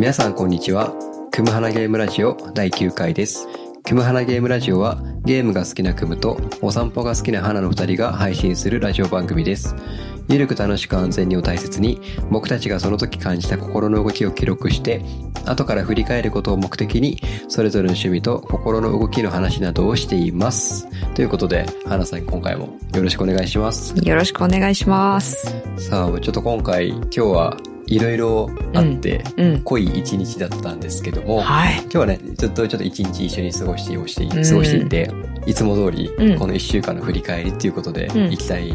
皆さんこんにちは。クムハナゲームラジオ第9回です。クムハナゲームラジオはゲームが好きなクムとお散歩が好きなハナの2人が配信するラジオ番組です。ゆるく楽しく安全にを大切に僕たちがその時感じた心の動きを記録して後から振り返ることを目的にそれぞれの趣味と心の動きの話などをしています。ということで、ハナさん今回もよろしくお願いします。よろしくお願いします。さあ、ちょっと今回今日はいろいろあって、うん。濃い一日だったんですけども、はい。今日はね、ずっとちょっと一日一緒に過ごして過ごしてうん過ごしていて、いつも通りうんこの一週間の振り返りっていうことでうん行きたい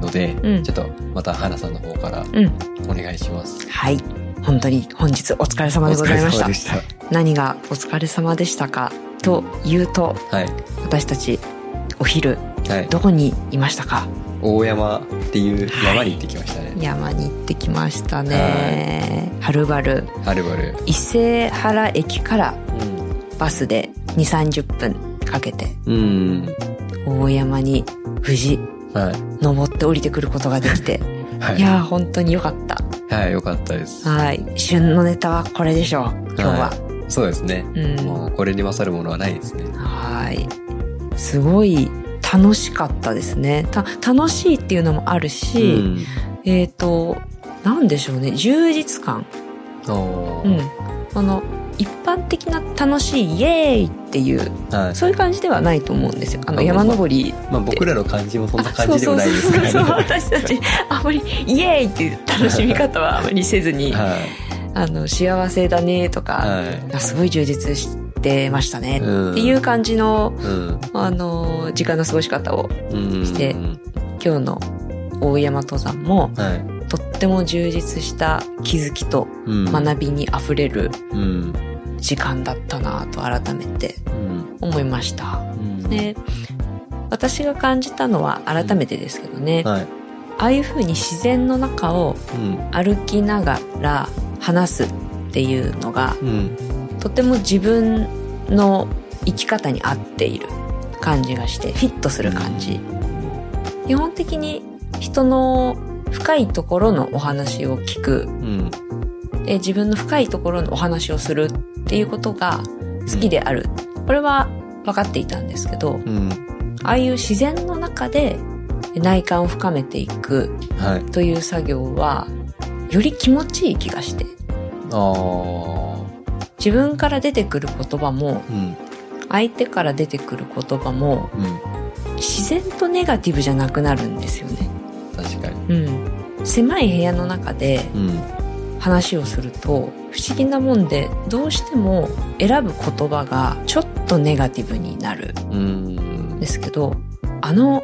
ので、うんちょっとまた花さんの方からうん。お願いします。はい。本当に本日お疲れ様でございました。した。何がお疲れ様でしたかというと、はい。私たちお昼はい。どこにいましたか？大山っていう山に行ってきましたね。山に行ってきましたね。はるばるはるばる。伊勢原駅からうん。バスで2、30分かけてうん。大山に無事はい。登って降りてくることができて、はい。いやー本当に良かった。はい、よかったです。はい。旬のネタはこれでしょう。今日は。そうですね。うん。もうこれに勝るものはないですね。はい。すごい楽しかったですね。た、楽しいっていうのもあるし、うん。えっ、と、なんでしょうね。充実感。うん。あの、一般的な楽しいイエーイっていう、はい。そういう感じではないと思うんですよ。あの、あ山登り。まあ僕らの感じもそんな感じでもないですからね。そうそうそうそう私たち、あんまりイエーイっていう楽しみ方はあまりせずに、はい。あの、幸せだねとか、はい。あすごい充実してましたねうんっていう感じの、うん。あの、時間の過ごし方をうん。して今日の大山登山もはい。とっても充実した気づきとうん。学びにあふれるうん。時間だったなと改めてうん。思いました。うん。で、私が感じたのは改めてですけどね、はい。ああいう風に自然の中をうん。歩きながら話すっていうのがうん。とても自分の生き方に合っている感じがしてフィットする感じ。基本的に人の深いところのお話を聞くうん。え自分の深いところのお話をするっていうことが好きである。これは分かっていたんですけど、うん。ああいう自然の中で内観を深めていくはい。という作業は、より気持ちいい気がして、ああ。自分から出てくる言葉も、うん。相手から出てくる言葉も、うん。自然とネガティブじゃなくなるんですよね。確かに。うん。狭い部屋の中でうん。話をすると、不思議なもんで、どうしても選ぶ言葉がちょっとネガティブになるうんんですけど、あの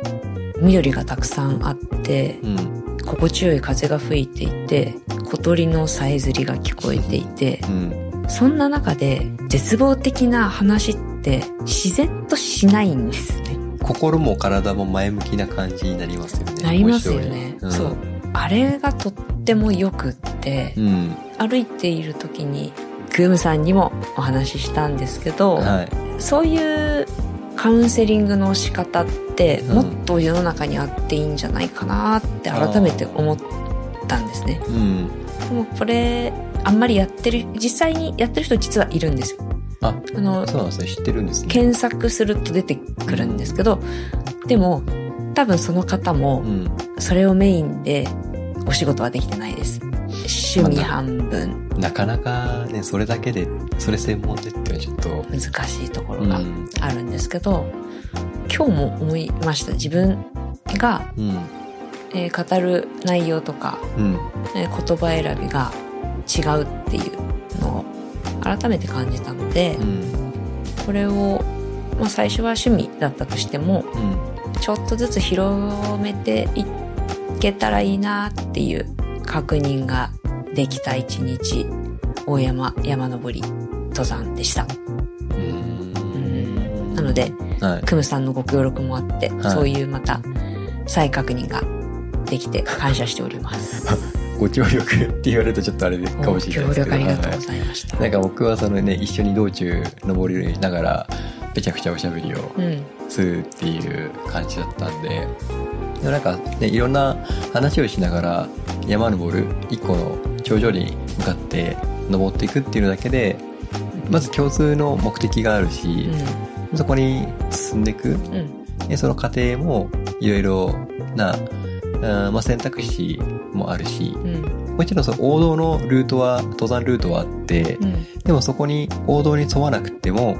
緑がたくさんあって、うん。心地よい風が吹いていて、小鳥のさえずりが聞こえていて、うん。そんな中で絶望的な話って自然としないんですね。心も体も前向きな感じになりますよね。なりますよね。面白いそう。あれがとってもよくって、うん。歩いている時に、クームさんにもお話ししたんですけど、うん。はい。そういうカウンセリングの仕方ってうんもっと世の中にあっていいんじゃないかなって改めて思ったんですね。うん。でもこれ、あんまりやってる、実際にやってる人実はいるんですよ。あ、あの、そうなんですね。知ってるんですね。検索すると出てくるんですけど、でも多分その方もうん。それをメインでお仕事はできてないです。趣味半分なかなかね、それだけで、それ専門でっていうのはちょっと、難しいところがうん。あるんですけど、今日も思いました。自分が、うん。えー語る内容とか、うん。えー言葉選びが違うっていうのを改めて感じたので、うん。これを、まあ、最初は趣味だったとしても、うん。ちょっとずつ広めていけたらいいなっていう確認ができた一日、大山山登り登山でした。うん。なので、はい。クムさんのご協力もあって、はいそういうまた再確認ができて感謝しております。ご協力って言われるとちょっとあれかもしれないですけど。力ありがとうごはいざいました。なんか僕はそのね、一緒に道中登りながら、めちゃくちゃおしゃべりをうん。するっていう感じだったんで、でもなんかね、いろんな話をしながら山登る一個の頂上に向かって登っていくっていうのだけでまず共通の目的があるし、そこに進んでいく、うん。でその過程もいろいろな、あまあ、選択肢もあるしうん。もちろんその王道のルートは登山ルートはあって、うん。でもそこに王道に沿わなくても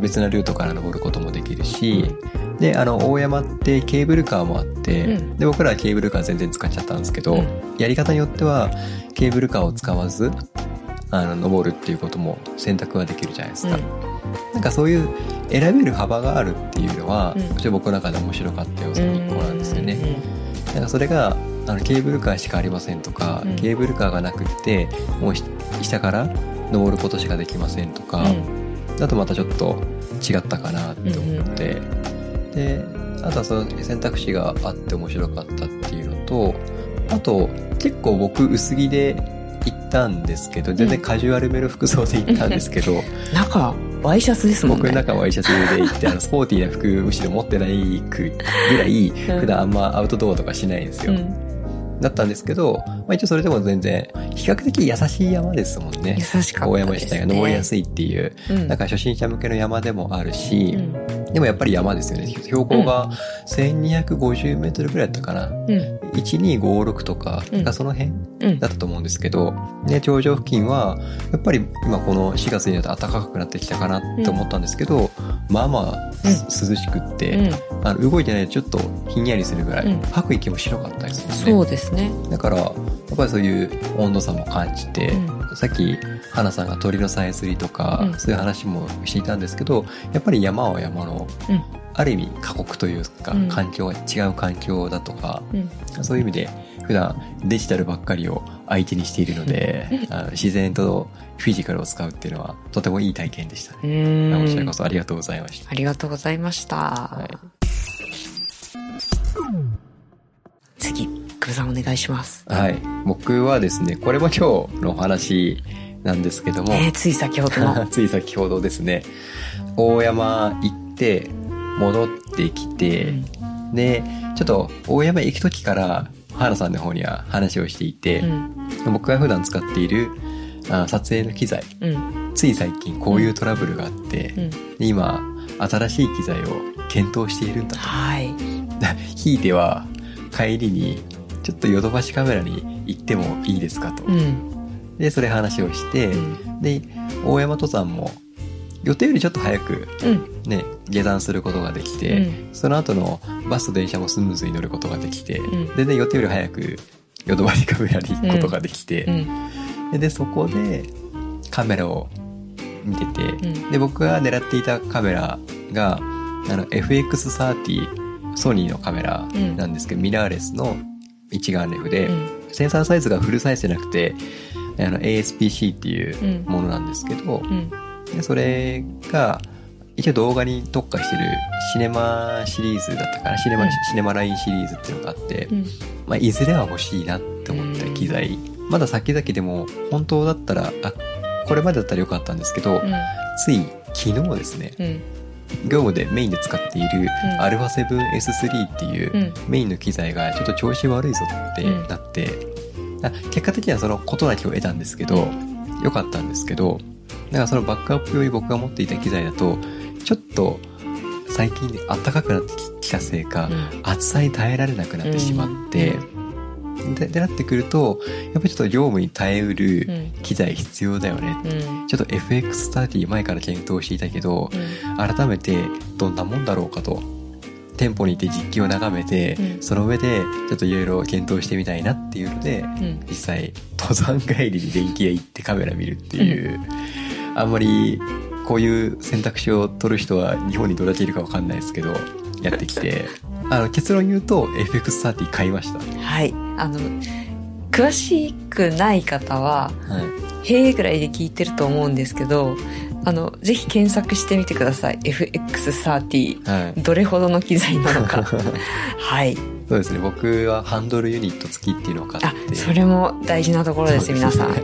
別なルートから登ることもできるし、であの大山ってケーブルカーもあって、うん。で僕らはケーブルカー全然使っちゃったんですけど、うん。やり方によってはケーブルカーを使わずあの登るっていうことも選択はできるじゃないですか、なんかそういう選べる幅があるっていうのは、うん。僕の中で面白かった要素の一個なんですよね、うん。なんかそれがあのケーブルカーしかありませんとか、うん。ケーブルカーがなくってもうし下から登ることしかできませんとか、だとまたちょっと違ったかなって思って、であとはその選択肢があって面白かったっていうのとあと結構僕薄着で行ったんですけど全然カジュアルめの服装で行ったんですけど、中、ワイシャツですもんね。僕の中はワイシャツで行ってあのスポーティーな服むしろ持ってないくぐらいうん。普段あんまアウトドアとかしないんですよ、うん。だったんですけど、まあ、一応それでも全然比較的優しい山ですもんね優しかったです、ね。大山自体が登りやすいっていう、うん。なんか初心者向けの山でもあるし、うん。でもやっぱり山ですよね。標高が1250メートルぐらいだったかな。うん。1256とか、うんその辺うんだったと思うんですけど、ね、頂上付近は、やっぱり今この4月になって暖かくなってきたかなって思ったんですけど、まあまあ、す涼しくって、うん。あの動いてないとちょっとひんやりするぐらい、うん吐く息も白かったですね。そうですね。だから、やっぱりそういう温度差も感じて、うさっき、花さんが鳥のさえずりとか、うんそういう話もしていたんですけど、やっぱり山は山の、うんある意味過酷というか、うん環境が違う環境だとか、うん。そういう意味で、普段デジタルばっかりを相手にしているので、あの自然とフィジカルを使うっていうのは、とてもいい体験でしたね。うん。こちらこそありがとうございました。ありがとうございました。はい次、久保さんお願いします。はい。僕はですね、これも今日のお話なんですけども、ねつい先ほどの。つい先ほどですね大山行って戻ってきて、でちょっと大山行く時から原さんの方には話をしていてう、ん。僕が普段使っているあ撮影の機材うん。つい最近こういうトラブルがあって、今新しい機材を検討しているんだはい。と ひいては帰りにちょっとヨドバシカメラに行ってもいいですかと、うん。でそれ話をして、うん。で大山登山も予定よりちょっと早くうん。ね、下山することができて、うんその後のバスと電車もスムーズに乗ることができて、ん全然予定より早くヨドバシカメラに行くことができて、うん。ででそこでカメラを見てて、うんで僕が狙っていたカメラがあの FX30 ソニーのカメラなんですけど、ミラーレスの一眼レフで、うん。センサーサイズがフルサイズじゃなくてあの ASPC っていうものなんですけど、うん。でそれが一応動画に特化してるシネマシリーズだったかなシネマ、うんシネマラインシリーズっていうのがあって、うん。まあ、いずれは欲しいなって思った機材、まだ先々でも本当だったらあこれまでだったらよかったんですけど、つい昨日ですねうん。業務でメインで使っているん。α7S3 っていううん。メインの機材がちょっと調子悪いぞってなって、あ結果的にはその事なきを得たんですけど、良かったんですけど、だからそのバックアップ用に僕が持っていた機材だと、ちょっと最近ね暖かくなってきたせいか、暑さに耐えられなくなってしまって、ででなってくると、やっぱりちょっと業務に耐えうるうん。機材必要だよね。うん。ちょっと FX30 前から検討していたけど、うん。改めてどんなもんだろうかと。店舗に行って実機を眺めて、うんその上でちょっといろいろ検討してみたいなっていうので、うん。実際登山帰りに電気屋行ってカメラ見るっていう、あんまりこういう選択肢を取る人は日本にどれだけいるかわかんないですけどやってきてあの結論言うと FX30 買いました、はい。あの、詳しくない方は、はい、へーぐらいで聞いてると思うんですけど、あの、ぜひ検索してみてください。FX30。はいどれほどの機材なのか。はい。そうですね僕はハンドルユニット付きっていうのを買あっ、てそれも大事なところです、皆さん。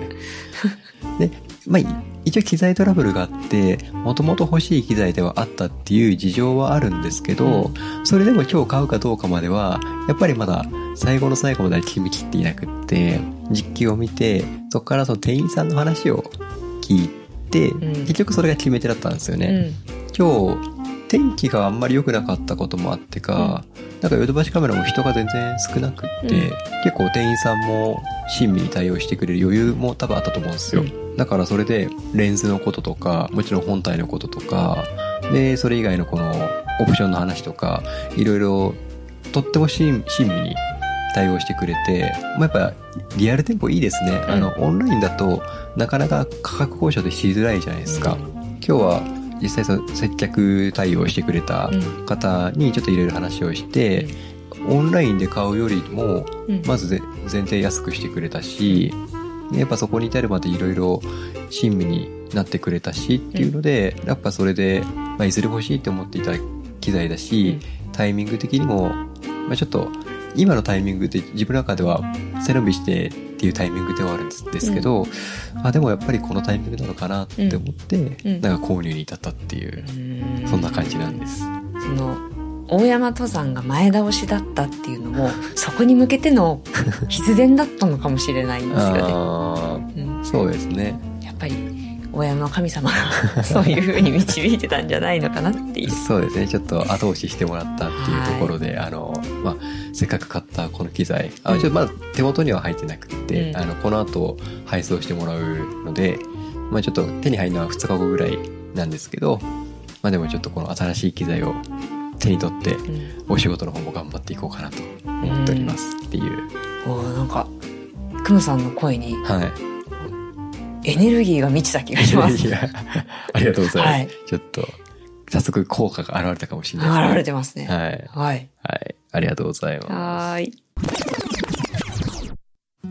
でまあい一応機材トラブルがあって、もともと欲しい機材ではあったっていう事情はあるんですけど、それでも今日買うかどうかまでは、やっぱりまだ最後の最後まで決めきっていなくって、実機を見て、そこからその店員さんの話を聞いて、うん結局それが決め手だったんですよね。うん。今日、天気があんまり良くなかったこともあってか、なんかヨドバシカメラも人が全然少なくって、うん結構店員さんも親身に対応してくれる余裕も多分あったと思うんですよ。うだからそれでレンズのこととか、もちろん本体のこととか、で、それ以外のこのオプションの話とか、いろいろとっても親親身に対応してくれて、まあ、やっぱリアル店舗いいですね。うんあの、オンラインだとなかなか価格交渉でしづらいじゃないですか。今日は実際その接客対応してくれたうん。方にちょっといろいろ話をして、オンラインで買うよりも、うん。まずぜ前提安くしてくれたし、やっぱそこに至るまでいろいろ親身になってくれたしっていうので、やっぱそれで、まあ、いずれ欲しいって思っていた機材だし、タイミング的にも、まあ、ちょっと今のタイミングで自分の中では背伸びしてっていうタイミングではあるんですけど、あでもやっぱりこのタイミングなのかなって思って、うんなんか購入に至ったっていう、うんそんな感じなんです。その大山登山が前倒しだったっていうのも そこに向けての必然だったのかもしれないんですよね。あうんあ、そうですね。やっぱり大山の神様が そういう風に導いてたんじゃないのかなっていう。そうですね。ちょっと後押ししてもらったっていうところで、あの、まあ、せっかく買ったこの機材、あ、うんちょっとまだ手元には入ってなくって、うんあの、この後配送してもらうので、まあちょっと手に入るのは2日後ぐらいなんですけど、まあでもちょっとこの新しい機材を手に取って、うんお仕事の方も頑張っていこうかなと思っておりますっていう。おーなんかクムさんの声にはい。エネルギーが満ちた気がします。いや、ありがとうございます。はいちょっと、早速効果が現れたかもしれないですね。現れてますね。はい。はい。はい。ありがとうございます。はーい。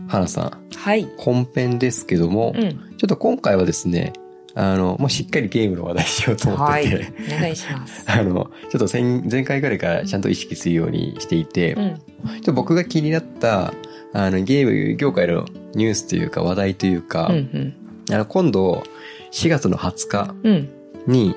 花さん、はい。本編ですけども、うん。ちょっと今回はですね、あの、もうしっかりゲームの話題しようと思っはい。てて、お願いします。あの、ちょっと前前回ぐらいからちゃんと意識するようにしていて、ちょうん。っと僕が気になった、あの、ゲーム業界のニュースというか話題というか、うん。うん。あの、今度、4月の20日うん。に、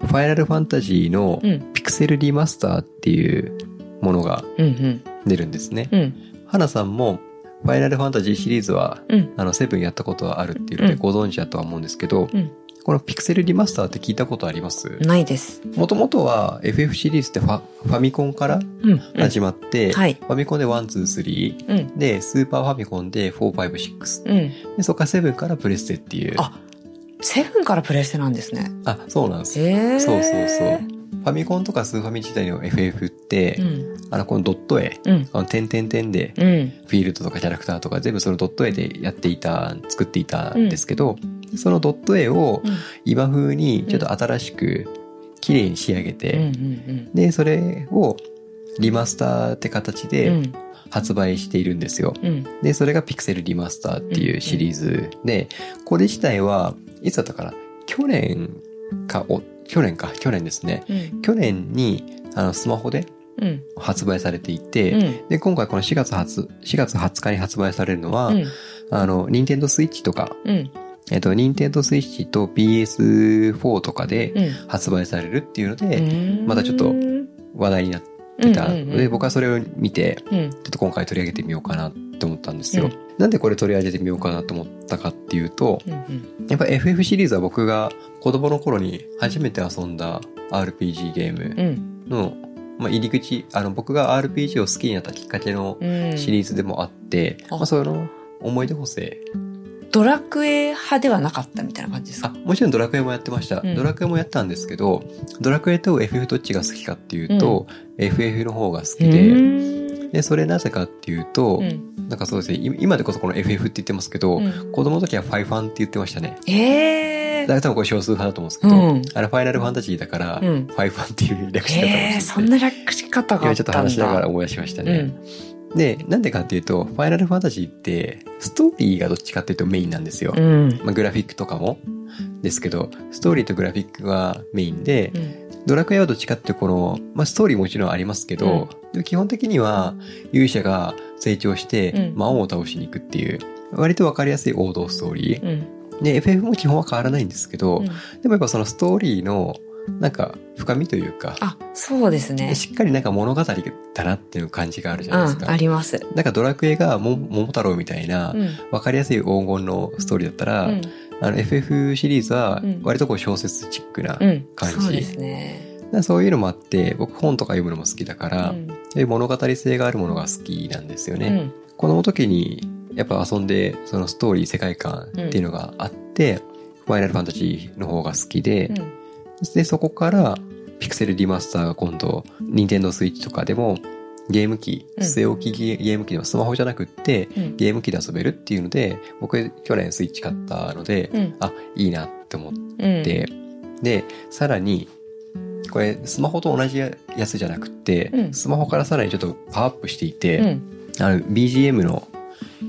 ファイナルファンタジーのうん。ピクセルリマスターっていうものがうん。うん。出るんですね。うん。花さんも、ファイナルファンタジーシリーズは、うん。あの、セブンやったことはあるっていうのでうんご存知だとは思うんですけど、うんこのピクセルリマスターって聞いたことあります？ないです。もともとは FF シリーズってファファミコンからうん。始まって、はい。ファミコンで1、2、3、うん。で、スーパーファミコンで4、5、6。うん。で、そこからセブンからプレステっていう。あセブンからプレステなんですね。あ、そうなんですえ。そうそうそう。ファミコンとかスーファミ時代の FF って、うん。あの、このドット絵、うん。あの、点々点で、うん。フィールドとかキャラクターとか全部そのドット絵でやっていた、作っていたんですけど、そのドット絵をうん。今風にちょっと新しく綺麗に仕上げて。で、それをリマスターって形うでん。発売しているんですよ。うん。で、それがピクセルリマスターっていうシリーズで、これ自体はいつだったかな？去年か、お、去年か、去年ですね。うん。去年に、あの、スマホでうん。発売されていて、うん。で、今回この4月発、4月20日に発売されるのは、うん。あの、ニンテンドスイッチとか、うん。えっと、ニンテンドスイッチと PS4 とかでうん。発売されるっていうので、うんまたちょっとうん話題になってたので、うんうんうん僕はそれを見て、うん。ちょっと今回取り上げてみようかなって思ったんですよ。うんなんでこれ取り上げてみようかなと思ったかっていうと、うん。やっぱ FF シリーズは僕が子供の頃に初めて遊んだ RPG ゲームうん。の、まあ、入り口、あの僕が RPG を好きになったきっかけのうん。シリーズでもあって、あまあ、その思い出補正。ドラクエ派ではなかったみたいな感じですあか、もちろんドラクエもやってました。うん。ドラクエもやったんですけど、ドラクエと FF どっちが好きかっていうと、FF の方が好きで、うん。で、それなぜかっていうと、うん。なんかそうですね、今今でこそこの FF って言ってますけど、うん。子供の時はファイファンって言ってましたね。ええだから多分これ少数派だと思うんですけど、うん。あのファイナルファンタジーだから、うん。ファイファンっていう略し方をええしてそんな略し方があ今ちょっとったんだ。話しながら思い出しましたね。うん。で、なんでかっていうと、ファイナルファンタジーって、ストーリーがどっちかっていうとメインなんですよ。うん。まあ、グラフィックとかもですけど、ストーリーとグラフィックがメインで、うんドラクエはどっちかっていうとこの、まあ、ストーリーもちろんありますけど、でも基本的には勇者が成長してうん魔王を倒しに行くっていう、割とわかりやすい王道ストーリー。うん。で、FF も基本は変わらないんですけど、うんでもやっぱそのストーリーの、なんか、深みというか、あ、そうですね。しっかりなんか物語だなっていう感じがあるじゃないですうん、か。あります。なんかドラクエがも桃太郎みたいなう、ん。わかりやすい黄金のストーリーだったら、うん。あの FF シリーズはうん割とこう小説チックな、うん。感じそうですね。そういうのもあって、僕本とか読むのも好きだから、うんで物語性があるものが好きなんですよね。うん。この時にやっぱ遊んでそのストーリー世界観っていうのがあって、ファイナルファンタジーの方が好きで、うんでそこからピクセルリマスターが今度任天堂スイッチとかでもゲーム機、うん据え置きゲーム機でもスマホじゃなくってうん。ゲーム機で遊べるっていうので僕去年スイッチ買ったので、うん。あいいなって思っうん。て、でさらにこれスマホと同じやつじゃなくって、うんスマホからさらにちょっとパワーアップしていて、うん。あの BGM の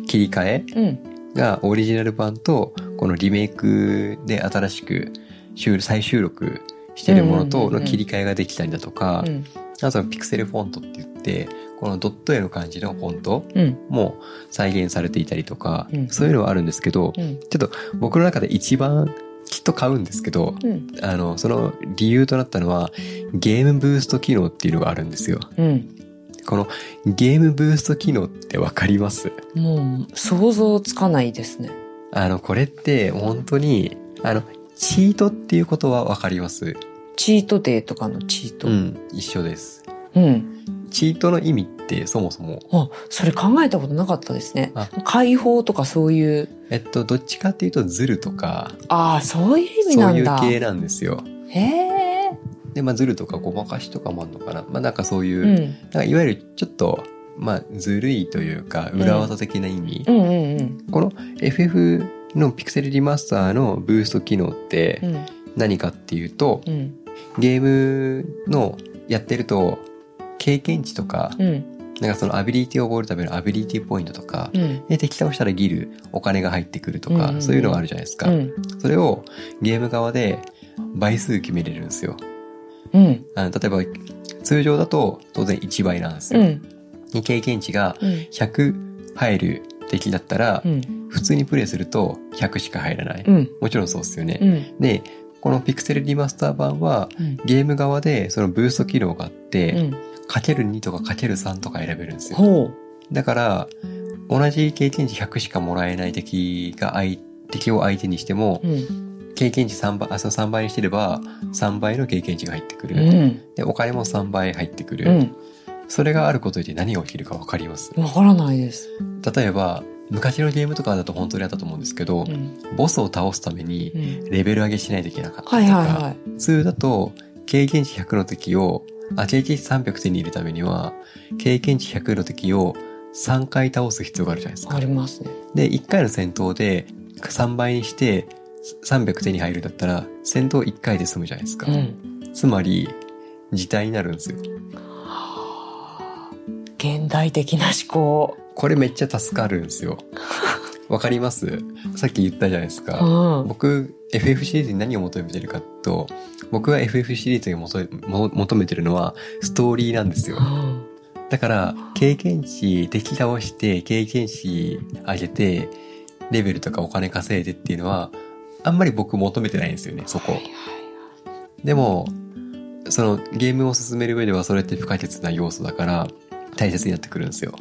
切り替えうん。がオリジナル版とこのリメイクで新しく収再収録してるものとの切り替えができたりだとか、うん。あとはピクセルフォントって言ってこのドット絵の感じのフォントうん。も再現されていたりとか、うんそういうのはあるんですけど、うん。ちょっと僕の中で一番きっと買うんですけど、うん。あの、その理由となったのはゲームブースト機能っていうのがあるんですよ。うん。このゲームブースト機能ってわかります？もう、想像つかないですね。あの、これって本当に、あの、チートっていうことはわかります？チートデーとかのチート。う。ん、一緒です。うん。チートの意味ってそもそも、あ、それ考えたことなかったですねあ。解放とかそういう、えっと、どっちかっていうとズルとか、ああ、そういう意味そういうなんだ。系なんですよ。へえ。で、まあ、ズルとかごまかしとかもあるのかな。まあ、なんかそういう、うん。なんかいわゆるちょっと、まあ、ずるいというか、裏技的な意味。うんうんうん。この FF のピクセルリマスターのブースト機能ってうん。何かっていうと、うん。ゲームのやってると、経験値とか、うん。なんかそのアビリティを覚えるためのアビリティポイントとか、うん。で、敵倒したらギル、お金が入ってくるとか、うんうんうんそういうのがあるじゃないですか。うん。それをゲーム側で倍数決めれるんですよ。うん。あの例えば、通常だと当然1倍なんですよ。経験値がうん。100入る敵だったら、うん。普通にプレイすると100しか入らない。うん。もちろんそうですよね。うん。で、このピクセルリマスター版は、うん。ゲーム側でそのブースト機能があって、うん。かける2とかかける3とか選べるんですよ。ほだから、同じ経験値100しかもらえない敵が相、敵を相手にしても。経験値3倍、あ、その3倍にしてれば、3倍の経験値が入ってくる。うん。で、お金も3倍入ってくる。うん。それがあることで何が起きるかわかります？わからないです。例えば、昔のゲームとかだと本当にあったと思うんですけど、うん。ボスを倒すためにうん。レベル上げしないといけなかったりとか、はいはいはい。普通だと経験値100の敵を、あ、経験値300手に入れるためには、経験値100の敵を3回倒す必要があるじゃないですかあ。りますね。で、1回の戦闘で3倍にして300手に入るんだったら、戦闘1回で済むじゃないですか。うん。つまり、自体になるんですよ。現代的な思考。これめっちゃ助かるんですよ。わかります？さっき言ったじゃないですうか。ん。僕、FF シリーズに何を求めてるかと、僕が FF シリーズに求めてるのは、ストーリーなんですよ。うんだから、経験値、敵倒して、経験値上げて、レベルとかお金稼いでっていうのは、あんまり僕求めてないんですよね、そこ。でも、そのゲームを進める上ではそれって不可欠な要素だから、大切になってくるんですよ。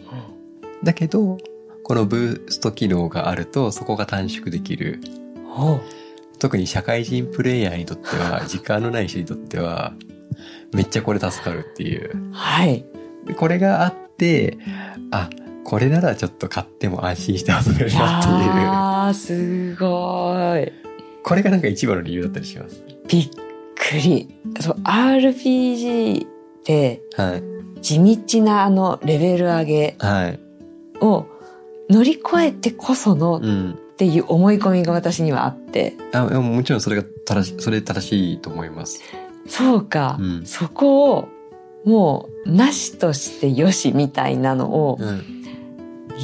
だけど、このブースト機能があると、そこが短縮できる。特に社会人プレイヤーにとっては、時間のない人にとっては、めっちゃこれ助かるっていう。はい。でこれがあって、あ、これならちょっと買っても安心して遊べるなっていう。あー、すごい。これがなんか一番の理由だったりします？びっくり。そう、RPG ってはい。地道なあのレベル上げはい。を乗り越えてこそのっうん。ていう思い込みが私にはあって。あでももちろんそれが正し、それ正しいと思います。そうか。うんそこをもうなしとしてよしみたいなのをうん。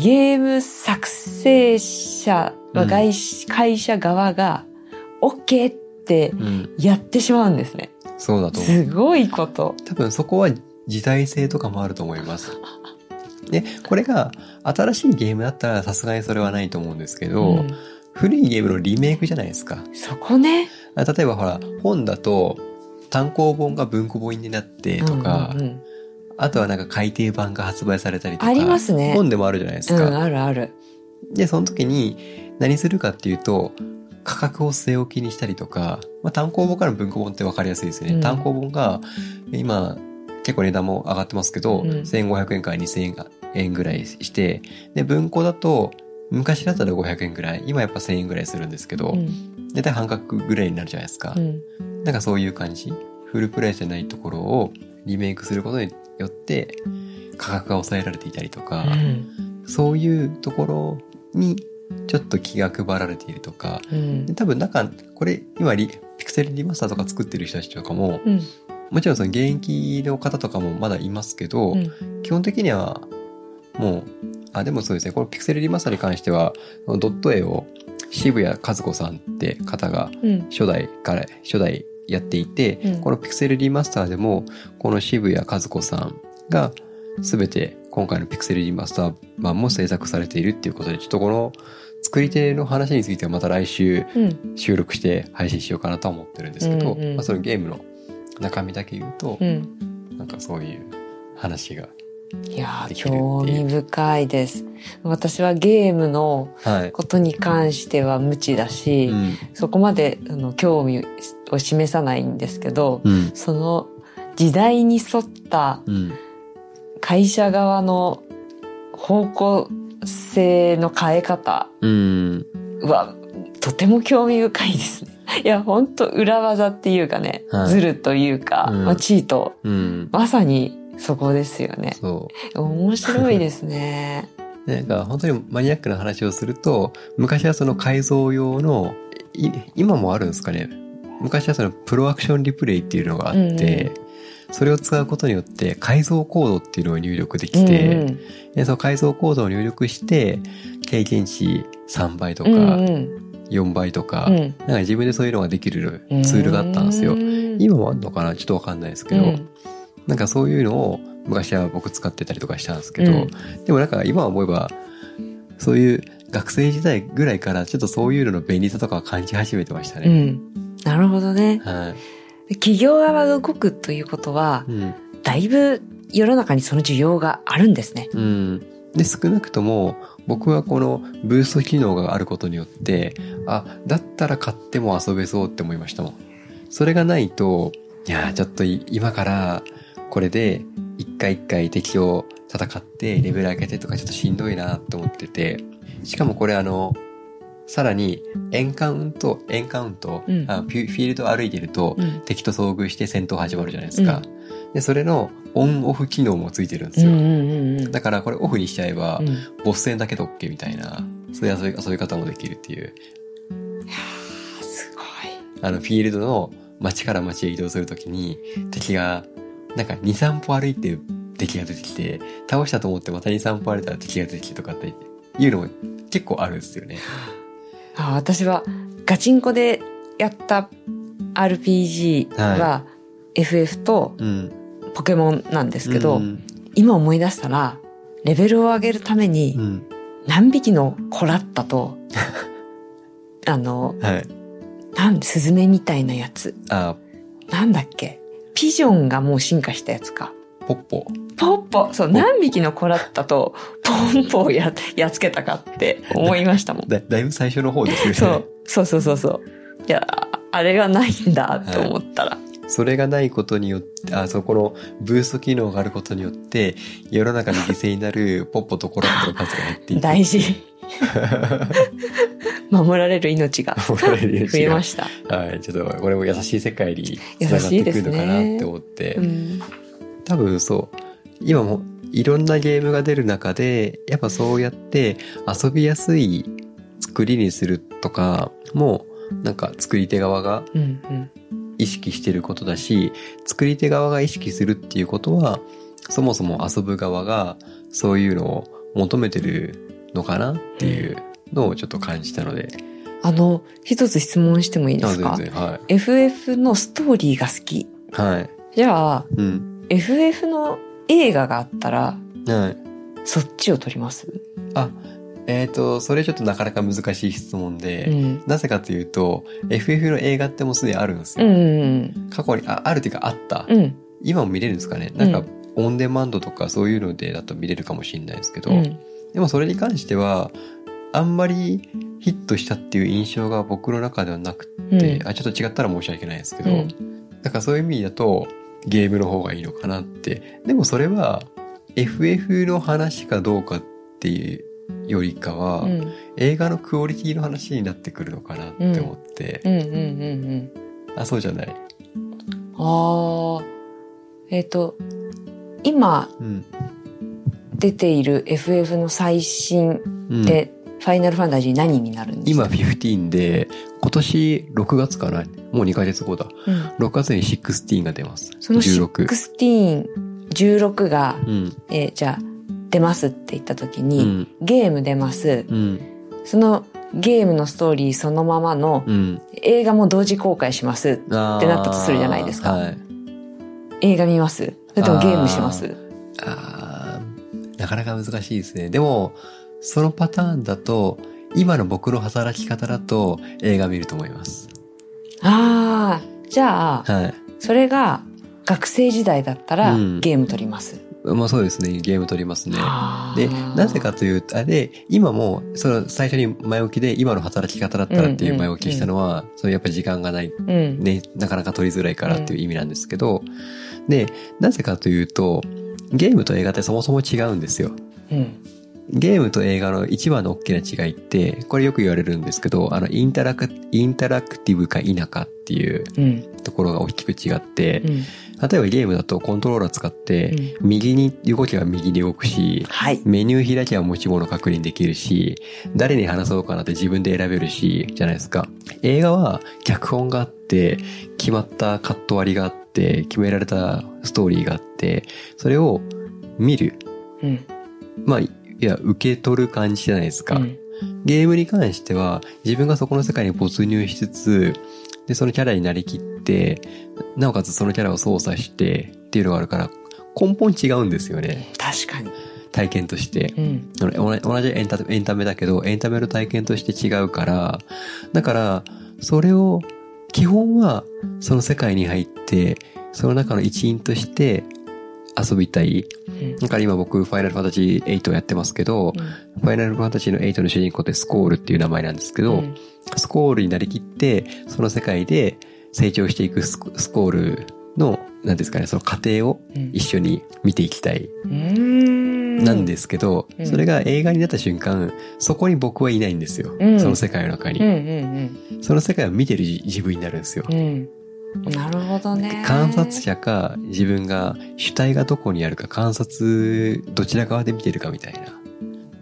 ゲーム作成者はうん会社側が OK ってうん。やってしまうんですね。そうだと思う。すごいこと。多分そこは時代性とかもあると思います。で、これが新しいゲームだったらさすがにそれはないと思うんですけど、うん古いゲームのリメイクじゃないですか。そこね。あ例えばほら、本だと単行本が文庫本になってとか、うんうんうんあとはなんか改訂版が発売されたりとか。ありますね本でもあるじゃないですうん、か。あるある。で、その時に何するかっていうと、価格を据え置きにしたりとか、まあ、単行本からの文庫本って分かりやすいですね。うん単行本が今結構値段も上がってますけど、うん1500円から2000円ぐらいして、で、文庫だと昔だったら500円ぐらい、今やっぱ1000円ぐらいするんですけど、うん。大体半額ぐらいになるじゃないですか。うん。なんかそういう感じ。フルプライスじゃないところをリメイクすることによって価格が抑えられていたりとか、うん。そういうところにちょっと気が配られているとか、うんで。多分なんか、これ今リ、ピクセルリマスターとか作ってる人たちとかも、うん。もちろんその現役の方とかもまだいますけど、うん基本的にはもう、あ、でもそうですね、このピクセルリマスターに関しては、ドット絵を渋谷和子さんって方がうん。初代から初代やっていて、うんこのピクセルリマスターでもこの渋谷和子さんが全て今回のピクセルリマスター版も制作されているっていうことでちょっとこの作り手の話についてはまた来週うん。収録して配信しようかなとは思ってるんですけど、うんうんまあ、そのゲームの中身だけ言うと、うん。なんかそういう話がいや興味深いです。私はゲームのはい、ことに関しては無知だし、うん。そこまであの興味を示さないんですけど、うん。その時代に沿ったうん。会社側の方向性の変え方うん。はとても興味深いですね。いや、本当裏技っていうかね、はい。ズルというか、うん。まあ、チート。うん。まさにそこですよね。そう。面白いですね。なんか本当にマニアックな話をすると、昔はその改造用の、い今もあるんですかね。昔はそのプロアクションリプレイっていうのがあって、うんそれを使うことによって改造コードっていうのを入力できて、うんでその改造コードを入力して、経験値3倍とかうんうん。4倍とか、うん。なんか自分でそういうのができるツールがあったんですよ。うん。今もあるのかな？ちょっとわかんないですけど、うんなんかそういうのを昔は僕使ってたりとかしたんですけど、うんでもなんか今思えば、そういう学生時代ぐらいからちょっとそういうのの便利さとかは感じ始めてましたね。うん。なるほどね。はい。企業側が動くということは、うん。だいぶ世の中にその需要があるんですね。うん。で、少なくとも僕はこのブースト機能があることによって、あ、だったら買っても遊べそうって思いましたもん。それがないと、いやーちょっとい今からこれで一回一回敵を戦ってレベル上げてとかちょっとしんどいなって思ってて、しかもこれあの、さらにエンカウント、エンカウント、うんあフィールド歩いてると、うん。敵と遭遇して戦闘始まるじゃないですか。で、それのオンオフ機能もついてるんですよ。うんうんうんうん。だからこれオフにしちゃえば、うんボス戦だけで OK みたいな、そういう遊び遊び方もできるっていう。あすごい。あの、フィールドの街から街へ移動するときに、敵が、なんか2、3歩歩いて敵が出てきて、倒したと思ってまた2、3歩歩いたら敵が出てきてとかっていうのも結構あるんですよね。あ私はガチンコでやった RPG は FF とうん。ポケモンなんですけど、うん。今思い出したら、レベルを上げるためにうん。何匹のコラッタと、あの、はい。なん、スズメみたいなやつ。あ、なんだっけ？ピジョンがもう進化したやつか。ポッポ。ポッポ、そう、何匹のコラッタとポンポをや、やっつけたかって思いましたもん。だ、だいぶ最初の方ですよね。そう、そうそうそうそう。いや、あれがないんだと思ったら。それがないことによって、あ、そこのブースト機能があることによって、世の中に犠牲になるポッポとコラットの数が減っていく。大事。守られる命が増えました。はい、ちょっとこれも優しい世界に繋がっていくのかなって思って。うん。多分そう、今もいろんなゲームが出る中で、やっぱそうやって遊びやすい作りにするとかも、なんか作り手側がうんうん。意識してることだし、作り手側が意識するっていうことは、そもそも遊ぶ側がそういうのを求めてるのかなっていうのをちょっと感じたので。あの、一つ質問してもいいですか？あ全然、はい。?FF のストーリーが好き。はい。じゃあ、うん。FF の映画があったら、はい。そっちを撮ります？あ、えっ、と、それちょっとなかなか難しい質問で、うん。なぜかというと、FF の映画ってもうすでにあるんですうよ。ん。過去に、あ、あるっていうかあった。うん。今も見れるんですかね？なんか、うんオンデマンドとかそういうのでだと見れるかもしれないですけど、うん。でもそれに関しては、あんまりヒットしたっていう印象が僕の中ではなくて、あ、ちょっと違ったら申し訳ないですけど、うんだからそういう意味だとゲームの方がいいのかなって。でもそれは FF の話かどうかっていうよりかは、うん。映画のクオリティの話になってくるのかなって思って、うん。うん。うん。うん。あ、そうじゃない。ああ。えっ、と、今うん。出ている FF の最新うん、で、ファイナルファンタジー何になるんです今か15で、今年6月かな？もう2ヶ月後だ。うん。6月に16が出ます。その16。16、16が、うん。えーじゃあ、出ますって言った時うに、ん。ゲーム出ます。うん。そのゲームのストーリーそのままのうん。映画も同時公開します。ってなったとするじゃないですかはい。映画見ます？それともゲームします？あーなかなか難しいですね。でも、そのパターンだと、今の僕の働き方だと映画見ると思います。ああ、じゃあ、はい。それが学生時代だったらうんゲーム撮ります。まあそうですね。ゲーム撮りますね。で、なぜかというと、あで、今も、その最初に前置きで今の働き方だったらっていう前置きしたのは、そのやっぱり時間がない、うん。ね、なかなか取りづらいからっていう意味なんですけど、で、なぜかというと、ゲームと映画ってそもそも違うんですよ。うん。ゲームと映画の一番の大きな違いって、これよく言われるんですけど、あの、インタラク、インタラクティブか否かっていううん。ところが大きく違ってう、ん。例えばゲームだとコントローラー使って、右に動けば右に動くし、はい。メニュー開きゃ持ち物確認できるし、誰に話そうかなって自分で選べるし、じゃないですか。映画は脚本があって、決まったカット割りがあって、決められたストーリーがあって、それを見る。うん。まあ、いや、受け取る感じじゃないですか。うんゲームに関しては、自分がそこの世界に没入しつつ、で、そのキャラになりきって、なおかつそのキャラを操作してっていうのがあるから、根本違うんですよね。確かに。体験として。うん。同じエンタエンタメだけど、エンタメの体験として違うから、だから、それを、基本は、その世界に入って、その中の一員として遊びたい。うんだから今僕、ファイナルファンタジー8をやってますけど、ファイナルファンタジーの8の主人公ってスコールっていう名前なんですけど、うんスコールになりきって、その世界で成長していくスコールの、なんですかね、その過程をうん一緒に見ていきたい。なんですけど、うんそれが映画になった瞬間、そこに僕はいないんですよ。うんその世界の中に。その世界を見てる自自分になるんですよ。なるほどね。観察者か自分が主体がどこにあるか観察どちら側で見てるかみたいな。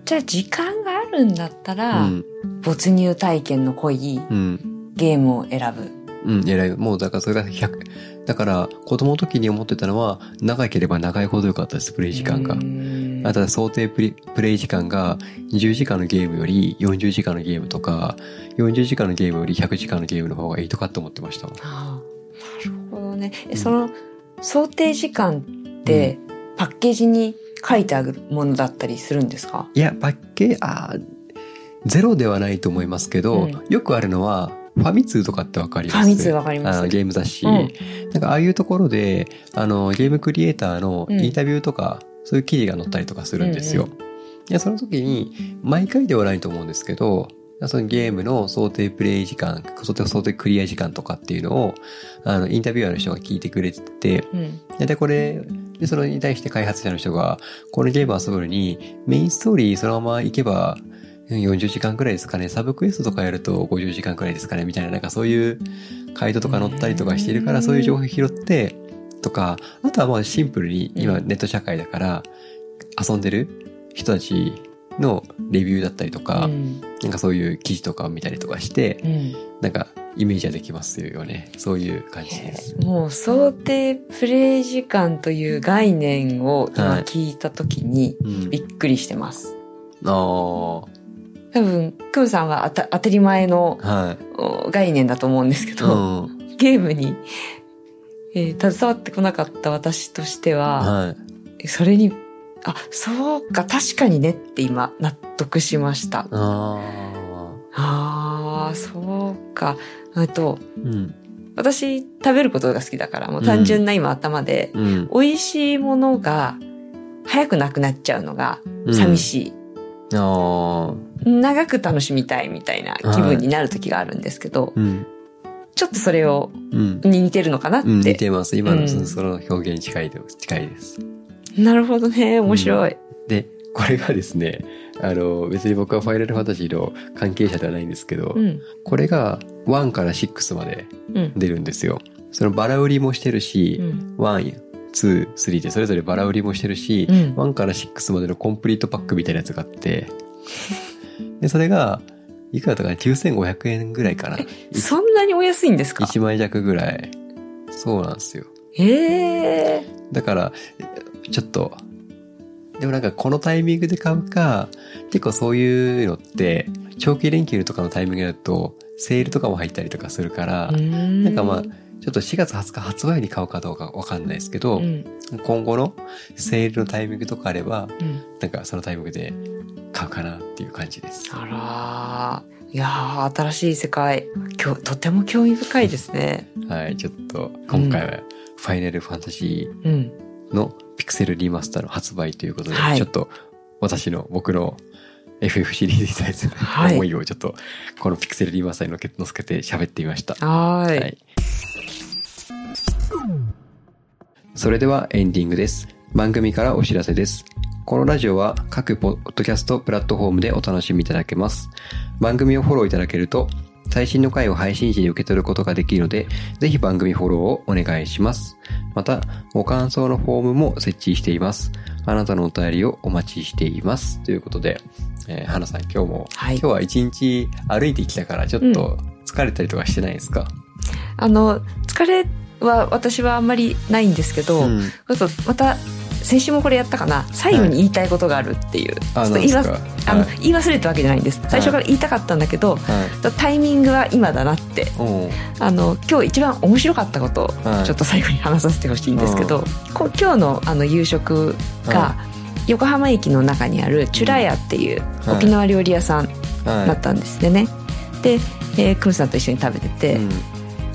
じゃあ時間があるんだったうら、ん。没入体験の濃いうん。ゲームを選ぶ。うん。偉い。もうだからそれが100。だから子供の時に思ってたのは長ければ長いほど良かったです、プレイ時間がう。んあとは想定プレイ時間が10時間のゲームより40時間のゲームとか、40時間のゲームより100時間のゲームの方がいいとかって思ってましたどね。え、その、想定時間って、パッケージに書いてあるものだったりするんですか？いや、パッケージ、あーゼロではないと思いますけど、うん。よくあるのは、ファミ通とかってわかります？ファミ通わかります。ゲーム雑誌、うん。なんかああいうところで、あの、ゲームクリエイターのうん。インタビューとか、そういう記事が載ったりとかするんですよ。うん。いや、その時に、毎回ではないと思うんですけど、そのゲームの想定プレイ時間、想定想定クリア時間とかっていうのを、あの、インタビュアーの人が聞いてくれてて、うん。で、これ、で、それに対して開発者の人が、このゲームを遊ぶのに、メインストーリーそのまま行けば、うん40時間くらいですかね。サブクエストとかやると50時間くらいですかね。みたいな、なんかそういう回答とか載ったりとかしてるから、うんそういう情報拾って、とか、あとはまあシンプルに、今うんネット社会だから、遊んでる人たちのレビューだったりとか、うん。なんかそういう記事とかを見たりとかして、うんなんかイメージはできますよね。そういう感じです。もう想定プレイ時間という概念を今はい聞いたときにうんび。っくりしてます。ああ、は多分、クムさんは当たり前の概念だと思うんですけうど、ん。ゲームに、えー携わってこなかった私としては、はい。それにあ、そうか、確かにねって今、納得しました。あああ、そうか。えっと、ー。うん。私、食べることが好きだから、もう単純な今頭で、うん。美味しいものが早くなくなっちゃうのが寂しい。ああ。長く楽しみたいみたいな気分になる時があるんですけど、うん。ちょっとそれを、うん。に似てるのかなって。うん、似てます。今のその表現に近いです。近いです。なるほどね。面白い。で、これがですね、あの、別に僕はファイナルファンタジーの関係者ではないんですけど、うん。これが1から6までうん。出るんですよ。そのバラ売りもしてるしう、ん。1、2、3でそれぞれバラ売りもしてるし、うん1から6までのコンプリートパックみたいなやつがあって、で、それが、いくらだかな ?9500 円ぐらいかな？そんなにお安いんですか？1枚弱ぐらい。そうなんですよ。へえ。だから、ちょっと、でもなんかこのタイミングで買うか、結構そういうのって、長期連休とかのタイミングだと、セールとかも入ったりとかするから、ななんかまあ、ちょっと4月20日発売に買うかどうかわかんないですけど、うん。今後のセールのタイミングとかあれば、うん。なんかそのタイミングで買うかなっていう感じです。あらーいやー新しい世界。きょとても興味深いですね。はい、ちょっと今回はファイナルファンタジうん。ーのピクセルリマスターの発売ということで、はいちょっと私の僕の FF シリーズに対するはい思いをちょっとこのピクセルリマスターに乗っけ乗っけて喋ってみました。はーい。はい。それではエンディングです。番組からお知らせです。このラジオは各ポッドキャストプラットフォームでお楽しみいただけます。番組をフォローいただけると、最新の回を配信時に受け取ることができるので、ぜひ番組フォローをお願いします。また、ご感想のフォームも設置しています。あなたのお便りをお待ちしています。ということで、えー、花さん今日も、はい今日は一日歩いてきたからちょっと疲れたりとかしてないですか、あの、疲れは私はあんまりないんですけど、うんまた、先週もこれやったかな。最後に言いたいことがあるっていう。言いあの、はい。言い忘れたわけじゃないんです。最初から言いたかったんだけど、はい。タイミングは今だなって。あの、今日一番面白かったことをはい。ちょっと最後に話させてほしいんですけど、こ今日のあの夕食が、横浜駅の中にあるチュラヤっていうはい。沖縄料理屋さんはい。だったんですね。で、えークムさんと一緒に食べてて、うん。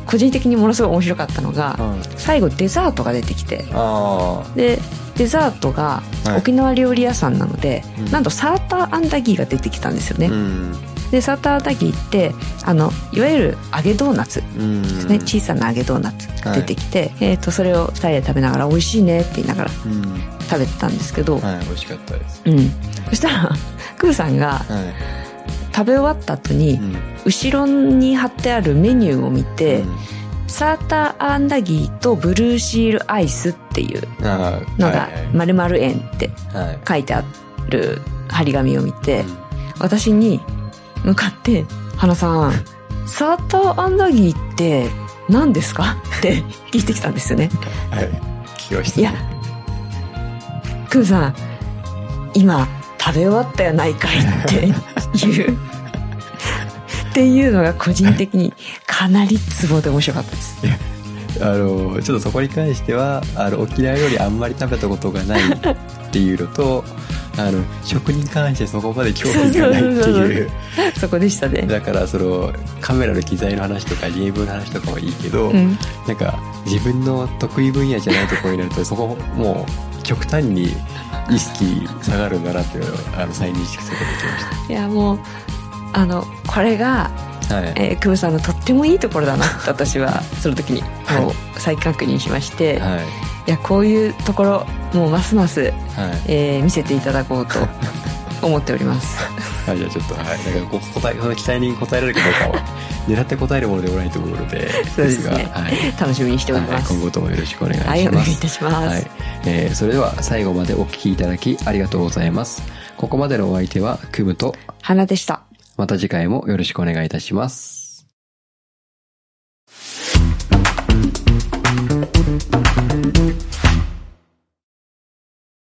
個人的にものすごい面白かったのが、はい。最後デザートが出てきて、あで、デザートがはい沖縄料理屋さんなので、うんなんとサーターアンダギーが出てきたんですよね。あ。うん。で、サーターアンダギーって、あの、いわゆる揚げドーナツうん。ですね。小さな揚げドーナツが出てきて、えっ、と、それを二人で食べながら美味しいねって言いながらうん。食べてたんですけど、はい、美味しかったです。うん。そしたら、クーさんがはい。食べ終わった後に、うん。後ろに貼ってあるメニューを見て、うんサーターアンダギーとブルーシールアイスっていうのがはい「〇〇円」って書いてある張り紙を見て、うん私に向かって「花さんサーターアンダギーって何ですか?」って聞いてきたんですよね。はい。聞きました。いや、クーさん今食べ終わったやないかいっていうっていうのが個人的にかなりツボで面白かったです。あの、ちょっとそこに関しては、あの、沖縄よりあんまり食べたことがないっていうのと、あの、食に関してそこまで興味がないっていう。そこでしたね。だから、その、カメラの機材の話とか、ゲームの話とかはいいけど、うん、なんか、自分の得意分野じゃないところになると、そこ、もう、極端に意識下がるんだなっていうのを、あの、再認識することができましいやもうあのこれが、た。はい。えー、クーさんのとってもいいところだなって私は その時にはいもう再確認しまして、い、はい。やこういうところもうますます、はい。えー見せていただこうと 思っております。はい、じゃあちょっと、はい。だからこう、答え、その期待に応えられるかどうかは、狙って答えるものでもないと思うので、そうですねがはい。楽しみにしております。はい今後ともよろしくお願いします。はい、お願いいたします。はい。えーそれでは最後までお聞きいただきありがとうございます。ここまでのお相手はクムと、花でした。また次回もよろしくお願いいたします。